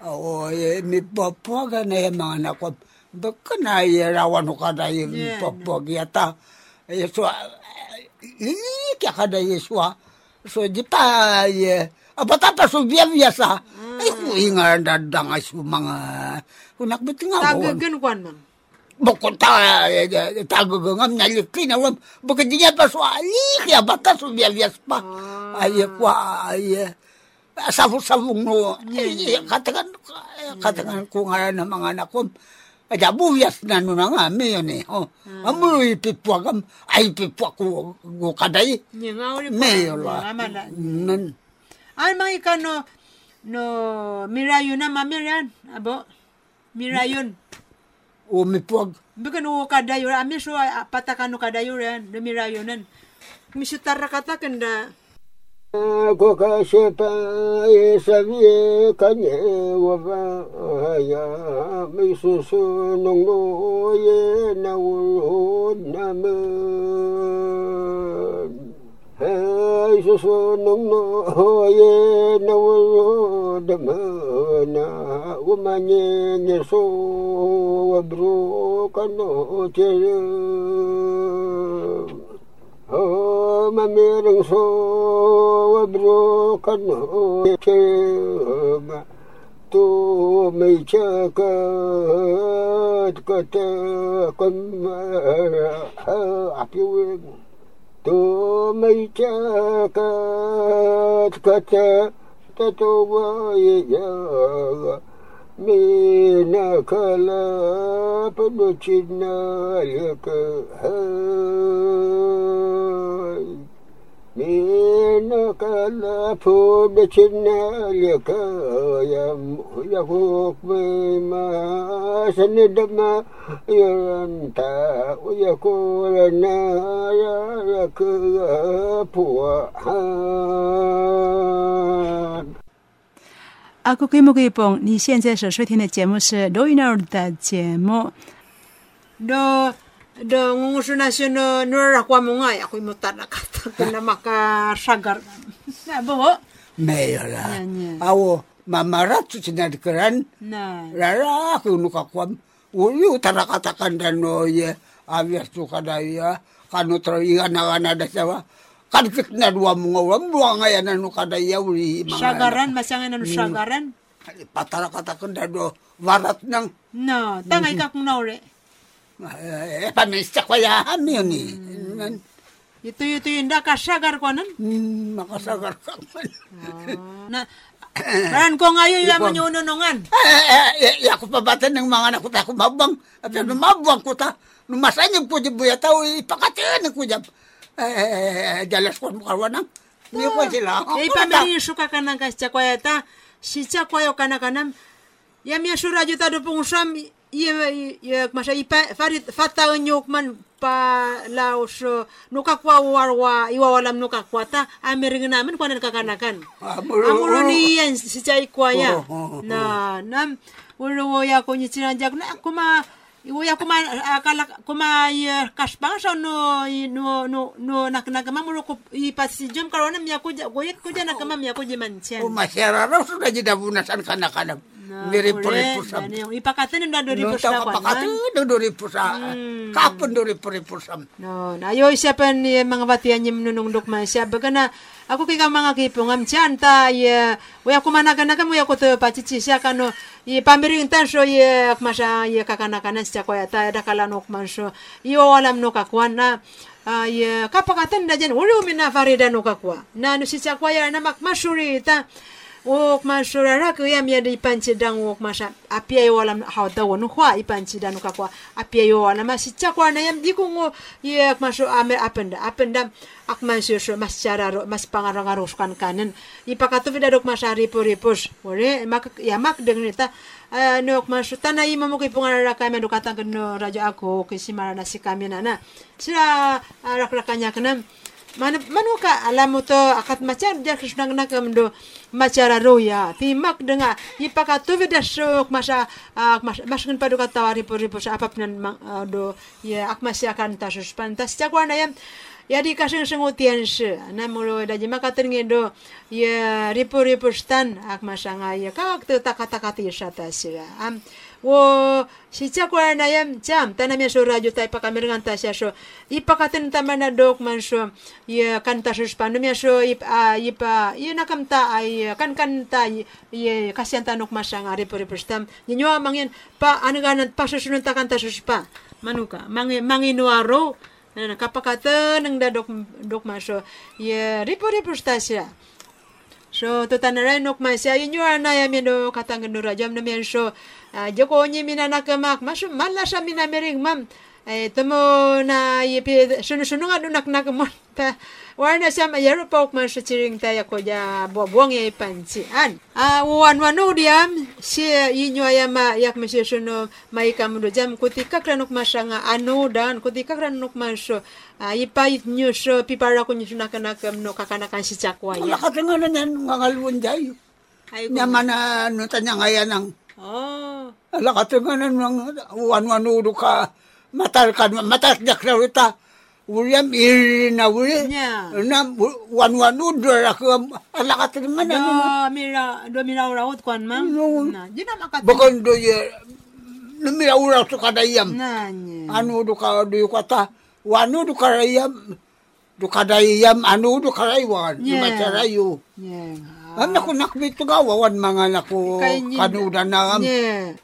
Oo, eh, may papuaga na yung mga anak ko. Baka na rawan ko kada yung Yeah, papuag yata. Eh, so, ini kaya kada yung swa. So, di pa, eh, abata pa so biya biya sa. Ay, kuwi nga dadangay sa mga, kunak biti nga ko. tagagan kwan man Bukod ta, eh, eh, tagagangam na na wam. Bukod di niya pa so, ali, kaya bata so biya pa. Ay, kwa, ay, eh, sabong-sabong no. Ay, katagan, katagan ko nga ng mga anak ko. Kaya buyas na no na nga, may yun eh. Oh. Amo ipipwag am, ay ipipwag ko, ko kaday. nya nga uli May pa yun la. Nan, Ay, mga ika no, no, mirayon na mamiran, abo, mirayon. umipwag. Bukan no kadayo, ami so ah, patakan no kadayo rin, mirayonan. Misutara kata يا قطع شقاياه، سبعي قيال، وها 那么，哎，叔叔弄落叶那 وينأى 们年年说我不 وما 天我没人说，我不可能，什么都没交个，个这干嘛？阿彪，都没交个，个这这都我一样。Mina kala pamuchina yaka hai. Mina kala pamuchina yaka yam yakuk bima sanidama yanta yakula na yaka puwa hai. 阿古吉 kemo 现在所收听的节目是《罗罗一鸟的节目。罗罗，我是那些罗 cebu sedoina urta cebu, do do ngusun nasino nurakwa mungai aku mutana kato kana maka. Mga wam dua ngayon ano kadaya uli mga Syagaran, masangan ano syagaran? patara katakan dano warat nang No, tangay ka kung naure. eh pamista ko ya hami yun eh. Ito ito yun da ka syagar ko nan. Hmm, makasagar ka man. Na Ran ko ngayon yung mo yung ununungan. Eh, eh, eh, ako pa bata ng mga anak ko ta, kumabang. At mm. lumabang ko ta. Numasanyag ko di buya tao, ipakatiyan ko dyan. Eh, jalas ko mo karwanang. Hindi ko sila. Ei pameri suka kana ka cha kwa ta. Ya juta ye ye masa ipa farit fata nyok man pa laos nuka kwa warwa iwa walam nuka kwa ta amering namin kwa nan kakanakan. Amulo ni yan si cha ikwa ya. Oh, oh, oh. Na nam ulo wo ya ko ni sinanjak na kuma Iwo ya kuma akala kuma ya kasbang sa no no no no nak nak kama mo ko ipasi jom karona mi ako goyet ko jana kama mi ako jimanchen. Umasyara raw sudah jeda bunasan kana-kana. Miri puri-pusam. Yung ipakatan yung dori No, pusa tahu ko. kapakati no dori pusa. Kapon dori puri-pusam. No, na yo siya pan eh, mga batian yung nunong dukma siya baga na ako kay ka mga kipong am tiyan ta ye. Waya kumana kana kam waya ko to pachichi siya kano ye pamiring tan so ye kmasha ye kakana kana siya ko ya ta da kala nok man so. Yo alam no kakwan na. Ah, ye kapakatan da jan ulo mina farida no kakwa na no siya ko ya na makmasuri ta wok ma shurara ko yam ya di panchi dang wok ma sha. Apia yo wala ha da wonu hwa i panchi dang ka kwa. Apia yo wala ma si cha kwa na yam di ko ngo. Ye shu ame apenda apenda ak ma shu shu mas chara ro mas pangara ngaro kan kanen i pakatu vida dok ma sha ripo ripos ore mak ya mak deng ni ta. No ma shu tana i mamu ko punga ra ka me do kata no raja ako ke si mara na si kami na sira rak rakanya mana manuka alam mo to akat macar dia krisna na kamdo macara roya. Ti mak denga ipaka tu vida sok masa mas maskin padu kata wari puri pus apa penan do ya ak masih akan tasus pantas cakwa na yam ya di kasing sengu tian se. Na mulo da jima katen do ya ripu ripu stan ak masanga ya kak tu takata kati sata sira am wo si chakwa na yam cham tana me so rajo tai pakamiringan ta so ipakaten tamana dok man so ye kan ta so spanu me so ip a ipa ye nakam ta ay kan kan ta ye kasian tanok masanga ripu ripu stam ninyo mangin pa anagan pa susunod ta kan ta so pa manuka mangi mangi nuaro na kapakaten ng dadok dok stasya So nok na ya mino katangan no rajam na men so joko nyi mina nakamak masu mala sa mina mering mam tamo na yepi sunu sunu nga dunak nak mon ta warna siya mayaro pok man sa chiring ta ya ko ja buwang ya panci an ah wan wanu diam si inyo ya ma yak mi si sunu mai kam do jam kutika kranok masanga anu dan kutika kranok maso Ah, ipait nyo so pipara ko nyo sunakanakam no kakanakan si chakwa ya. Wala ka nga na yan, ngangalwan jayo. Nyaman na ano tanya ngayon ang Oh. ala ka na nang wan-wanudo ka matar ka matar jak na rita. William iri na wuli. Nya. Na wan-wanudo ra ka ala ka nga na. Do mira do mira uraut kwan mam. No. Na, di na makat. Bakon do ye numira ura to kadayam. Na nya. Anu do ka do kata wanu do karayam do kadayam anu do karaywan. Yeah. Macarayo. Nya. Ang naku nakbit to gawawan mga naku Kay nyi- kanudan na. Nya.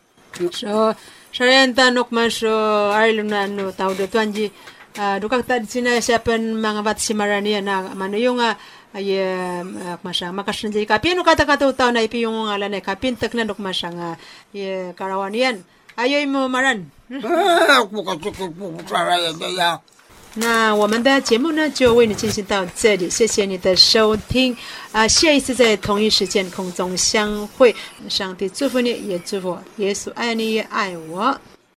So Sarianta nokmasyo arilum na no tawdo tuanji uh, dukak tad sinasiapan mga vatsimarania na mano yung uh, ay uh, masang makasnan jay kapin kata kata utaw na ipi yung ngalan ay kapin tak na nok masang uh, karawanian ayoy mo maran ah, kukatukot 那我们的节目呢，就为你进行到这里，谢谢你的收听啊、下一次在同一时间空中相会，上帝祝福你，也祝福耶稣爱你，也爱我。